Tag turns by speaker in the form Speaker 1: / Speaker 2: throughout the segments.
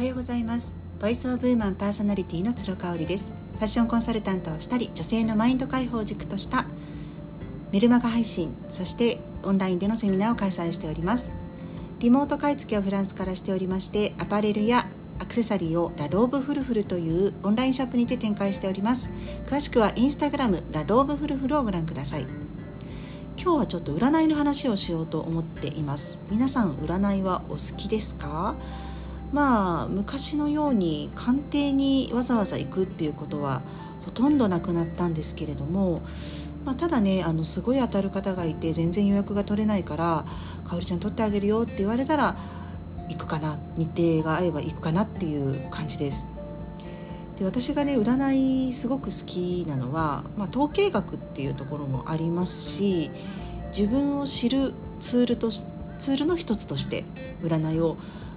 Speaker 1: はようございます。 Voice of Woman パーソナリティの鶴香織です。ファッションコンサルタントをしたり女性のマインド解放軸としたメルマガ配信そしてオンラインでのセミナーを開催しております。リモート買い付けをフランスからしておりましてアパレルやアクセサリーをラローブフルフルというオンラインショップにて展開しております。詳しくはインスタグラムラローブフルフルをご覧ください。今日はちょっと占いの話をしようと思っています。皆さん占いはお好きですか？まあ昔のように官邸にわざわざ行くっていうことはほとんどなくなったんですけれども、まあ、ただねあのすごい当たる方がいて全然予約が取れないから「かおりちゃん取ってあげるよ」って言われたら行くかな日程が合えば行くかなっていう感じです。で私がね占いすごく好きなのは、まあ、統計学っていうところもありますし自分を知るツールとツールの一つとして占いを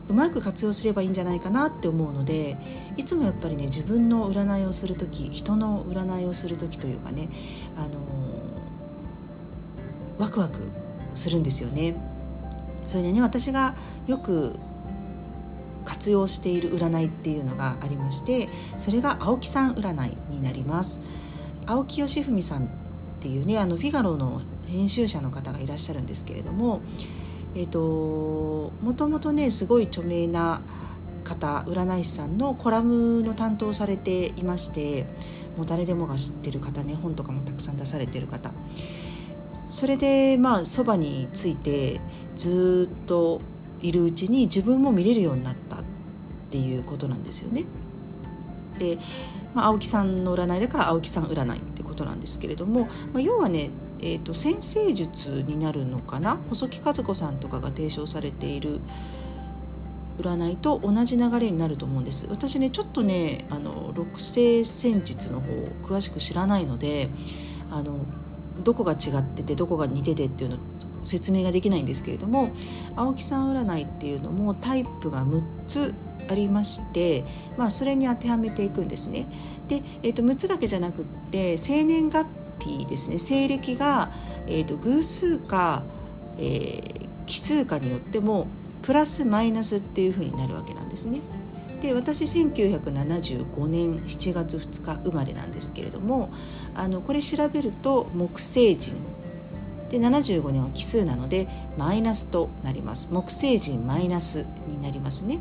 Speaker 1: うまく活用すればいいんじゃないかなって思うのでいつもやっぱりね自分の占いをする時人の占いをする時というかね、あのー、ワクワクするんですよね。それでね私がよく活用している占いっていうのがありましてそれが青木さん占いになります青木義文さんっていうねあのフィガロの編集者の方がいらっしゃるんですけれどもえーと、もともとねすごい著名な方占い師さんのコラムの担当されていましてもう誰でもが知ってる方ね本とかもたくさん出されてる方それでまあそばについてずっといるうちに自分も見れるようになったっていうことなんですよね。で、まあ、青木さんの占いだから青木さん占いってことなんですけれども、まあ、要はねえーと、先生術になるのかな？細木和子さんとかが提唱されている占いと同じ流れになると思うんです私ねちょっとねあの六星戦術の方詳しく知らないのであのどこが違っててどこが似ててっていうの説明ができないんですけれども青木さん占いっていうのもタイプが6つありまして、まあ、それに当てはめていくんですね。で、えー、と6つだけじゃなくって生年月日ですね。西暦が、えーと、偶数か、えー、奇数かによってもプラスマイナスっていうふうになるわけなんですね。で私1975年7月2日生まれなんですけれどもあのこれ調べると木星人。で75年は奇数なのでマイナスとなります。木星人マイナスになりますね。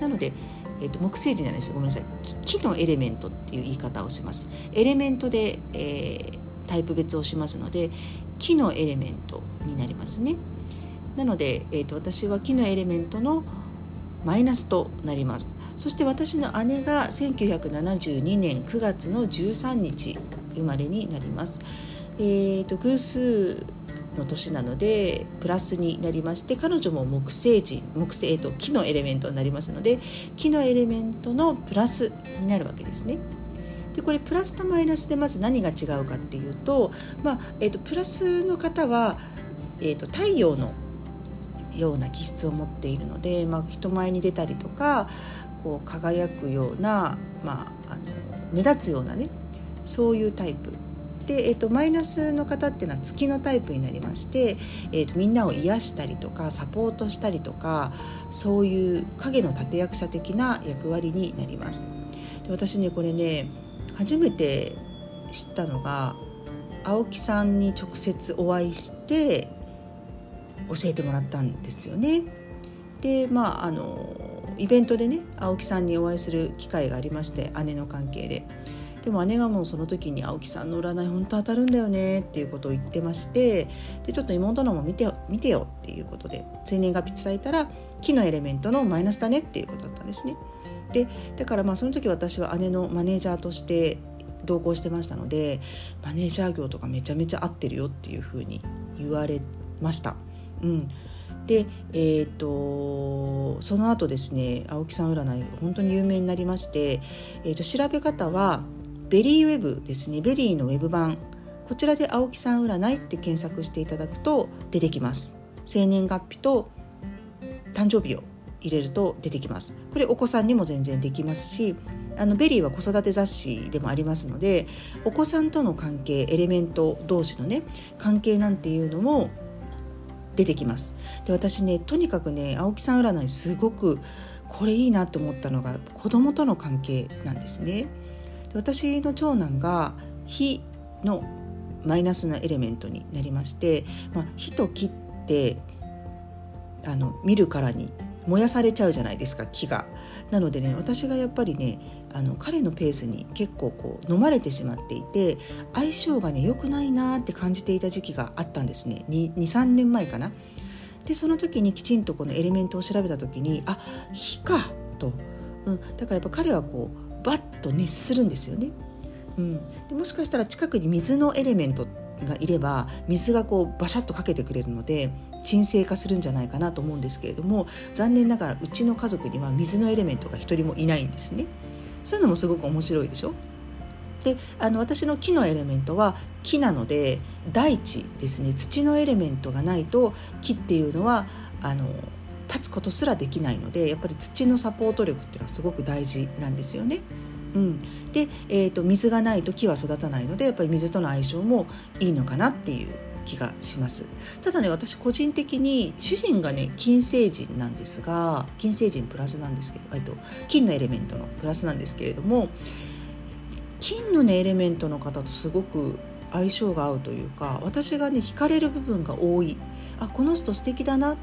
Speaker 1: なのでえーと、木星人じゃないです。ごめんなさい。木のエレメントっていう言い方をします。エレメントで、えー、タイプ別をしますので木のエレメントになりますね。なので、えーと、私は木のエレメントのマイナスとなりますそして私の姉が1972年9月の13日生まれになります。えーと、偶数の年なのでプラスになりまして彼女も木星人木星、えと木のエレメントになりますので木のエレメントのプラスになるわけですね。でこれプラスとマイナスでまず何が違うかっていうと,、まあえーと、プラスの方は、えーと、太陽のような気質を持っているので、まあ、人前に出たりとかこう輝くような、まあ、あの目立つようなねそういうタイプで、えーと、マイナスの方っていうのは月のタイプになりまして、えーとみんなを癒したりとかサポートしたりとかそういう影の立役者的な役割になります。で私ねこれね初めて知ったのが青木さんに直接お会いして教えてもらったんですよね。でまああのイベントでね青木さんにお会いする機会がありまして姉の関係で。でも姉がもうその時に青木さんの占い本当当たるんだよねっていうことを言ってましてでちょっと妹のも見てよ見てよっていうことで生年月日伝えたら木のエレメントのマイナスだねっていうことだったんですね。でだからまあその時私は姉のマネージャーとして同行してましたのでマネージャー業とかめちゃめちゃ合ってるよっていうふうに言われました。うん、で、えーと、その後ですね青木さん占い本当に有名になりまして、えーと、調べ方は VERY ウェブですね VERY のウェブ版。こちらで青木さん占いって検索していただくと出てきます。生年月日と誕生日を入れると出てきますこれお子さんにも全然できますしあのベリーは子育て雑誌でもありますのでお子さんとの関係エレメント同士のね関係なんていうのも出てきますで私ねとにかくね青木さん占いすごくこれいいなと思ったのが子供との関係なんですねで。私の長男が火のマイナスなエレメントになりまして、まあ、火と木ってあの見るからに燃やされちゃうじゃないですか木が。なのでね私がやっぱりねあの彼のペースに結構こう飲まれてしまっていて相性がね良くないなって感じていた時期があったんですね23年前かな。でその時にきちんとこのエレメントを調べた時にあ火かと、うん、だからやっぱ彼はこうバッと熱するんですよね。うん、でもしかしたら近くに水のエレメントがいれば水がこうバシャッとかけてくれるので沈静化するんじゃないかなと思うんですけれども残念ながらうちの家族には水のエレメントが一人もいないんですね。そういうのもすごく面白いでしょ？であの私の木のエレメントは木なので大地ですね土のエレメントがないと木っていうのはあの立つことすらできないのでやっぱり土のサポート力っていうのはすごく大事なんですよね。うん、で、えーと、水がないと木は育たないのでやっぱり水との相性もいいのかなっていう気がしますただね私個人的に主人がね金星人なんですが金星人プラスなんですけど、えっと、金のエレメントのプラスなんですけれども金のねエレメントの方とすごく相性が合うというか私がね惹かれる部分が多いあこの人素敵だな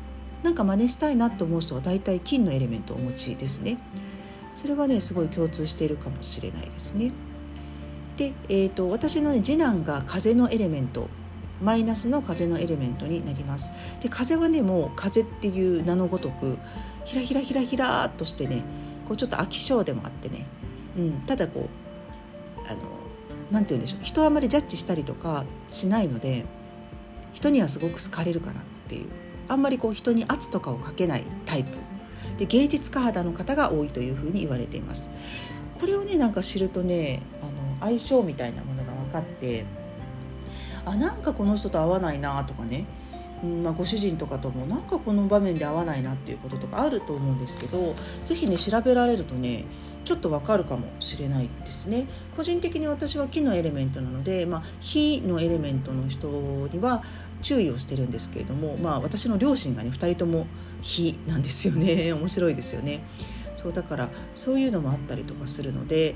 Speaker 1: なんか真似したいなと思う人は大体金のエレメントをお持ちですね。それはねすごい共通しているかもしれないですね。で、えーと、私の、ね、次男が風のエレメントマイナスの風のエレメントになります。で風はねもう風っていう名のごとくひらひらひらひらっとしてねこうちょっと飽き性でもあってね、うん、ただこうあのなんて言うんでしょう。人はあまりジャッジしたりとかしないので人にはすごく好かれるかなっていう。あんまりこう人に圧とかをかけないタイプ。で芸術家肌の方が多いというふうに言われています。これをねなんか知るとねあの相性みたいなものが分かってあなんかこの人と合わないなとかね。うんまあ、ご主人とかともなんかこの場面で合わないなっていうこととかあると思うんですけど是非ね調べられるとねちょっとわかるかもしれないですね。個人的に私は木のエレメントなので、まあ、火のエレメントの人には注意をしてるんですけれども、まあ、私の両親がね2人とも火なんですよね。面白いですよね。そうだからそういうのもあったりとかするので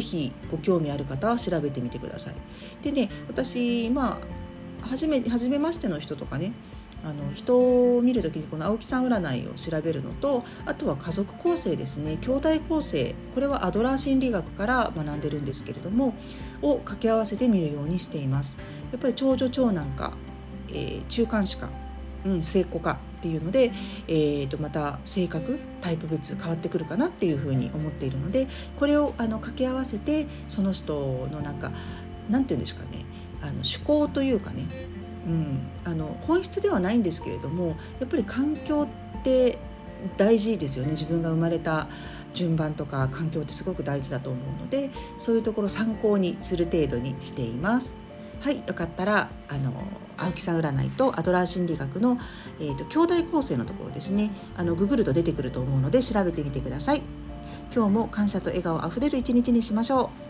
Speaker 1: 是非ご興味ある方は調べてみてください。でね私まあ初め初めましての人とかねあの人を見る時にこの青木さん占いを調べるのとあとは家族構成ですね。兄弟構成。これはアドラー心理学から学んでるんですけれどもを掛け合わせて見るようにしています。やっぱり長女長男か、えー、中間子か、うん、末っ子か。っていうので、えー、とまた性格タイプ別変わってくるかなっていうふうに思っているのでこれをあの掛け合わせてその人のなんかなんて言うんですかねあの趣向というかねうん、あの本質ではないんですけれどもやっぱり環境って大事ですよね自分が生まれた順番とか環境ってすごく大事だと思うのでそういうところ参考にする程度にしています。はいよかったらあの青木さん占いとアドラー心理学の、えーと、と兄弟構成のところですね。あのググると出てくると思うので調べてみてください。今日も感謝と笑顔あふれる一日にしましょう。